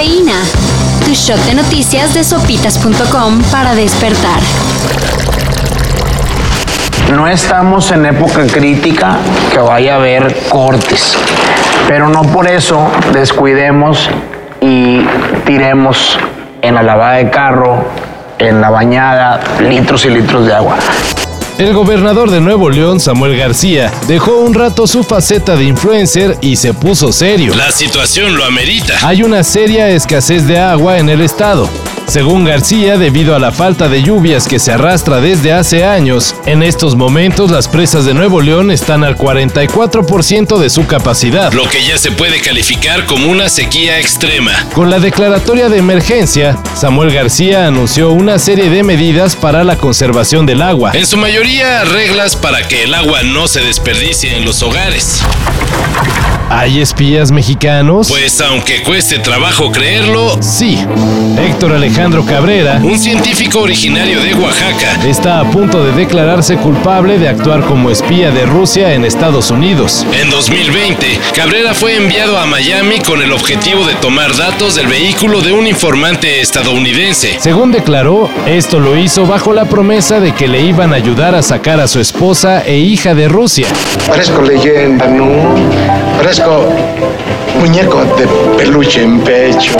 Tu shot de noticias de sopitas.com para despertar. No estamos en época crítica que vaya a haber cortes, pero no por eso descuidemos y tiremos en la lavada de carro, en la bañada, litros y litros de agua. El gobernador de Nuevo León, Samuel García, dejó un rato su faceta de influencer y se puso serio. La situación lo amerita. Hay una seria escasez de agua en el estado. Según García, debido a la falta de lluvias que se arrastra desde hace años, en estos momentos las presas de Nuevo León están al 44% de su capacidad. Lo que ya se puede calificar como una sequía extrema. Con la declaratoria de emergencia, Samuel García anunció una serie de medidas para la conservación del agua. En su mayoría, reglas para que el agua no se desperdicie en los hogares. ¿Hay espías mexicanos? Pues aunque cueste trabajo creerlo, sí. Héctor Alejandro Cabrera, un científico originario de Oaxaca, está a punto de declararse culpable de actuar como espía de Rusia en Estados Unidos. En 2020, Cabrera fue enviado a Miami con el objetivo de tomar datos del vehículo de un informante estadounidense. Según declaró, esto lo hizo bajo la promesa de que le iban a ayudar a sacar a su esposa e hija de Rusia. Parezco leyenda, ¿no? Parezco muñeco de peluche en pecho.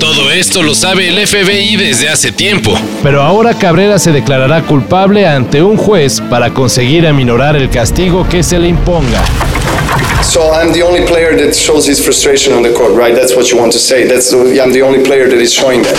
Todo esto lo sabe el FBI desde hace tiempo. Pero ahora Cabrera se declarará culpable ante un juez para conseguir aminorar el castigo que se le imponga. So I'm the only player that shows his frustration on the court, right? That's what you want to say. That's I'm the only player that is showing that.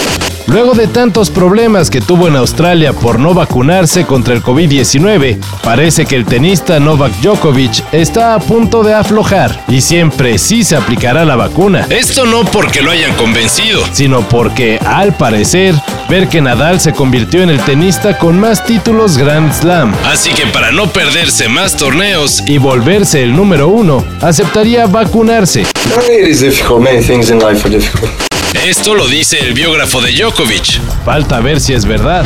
Luego de tantos problemas que tuvo en Australia por no vacunarse contra el COVID-19, parece que el tenista Novak Djokovic está a punto de aflojar y siempre sí se aplicará la vacuna. Esto no porque lo hayan convencido, sino porque, al parecer, ver que Nadal se convirtió en el tenista con más títulos Grand Slam. Así que para no perderse más torneos y volverse el número uno, aceptaría vacunarse. Esto lo dice el biógrafo de Djokovic. Falta ver si es verdad.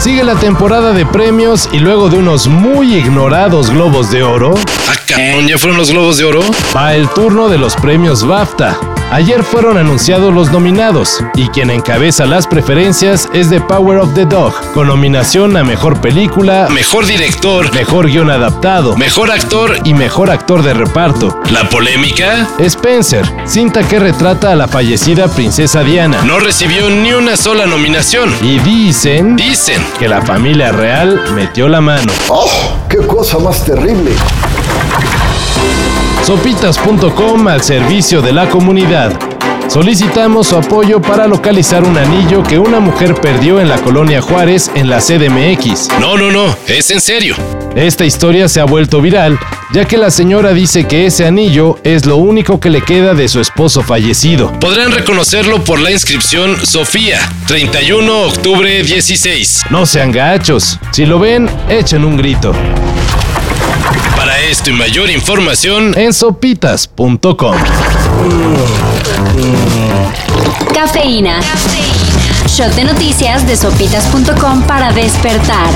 Sigue la temporada de premios y luego de unos muy ignorados globos de oro. Ah, ¿ya fueron los globos de oro? Va el turno de los premios BAFTA. Ayer fueron anunciados los nominados y quien encabeza las preferencias es The Power of the Dog, con nominación a Mejor Película, Mejor Director, Mejor Guión Adaptado, Mejor Actor y Mejor Actor de Reparto. ¿La polémica? Spencer, cinta que retrata a la fallecida princesa Diana. No recibió ni una sola nominación. Y dicen... Dicen. Que la familia real metió la mano. ¡Oh! ¡Qué cosa más terrible! Sopitas.com al servicio de la comunidad. Solicitamos su apoyo para localizar un anillo que una mujer perdió en la colonia Juárez en la CDMX. No, no, no, es en serio. Esta historia se ha vuelto viral, ya que la señora dice que ese anillo es lo único que le queda de su esposo fallecido. Podrán reconocerlo por la inscripción Sofía, 31 octubre 16. No sean gachos. Si lo ven, echen un grito. Para esto y mayor información en sopitas.com. Cafeína. Shot de noticias de sopitas.com para despertar.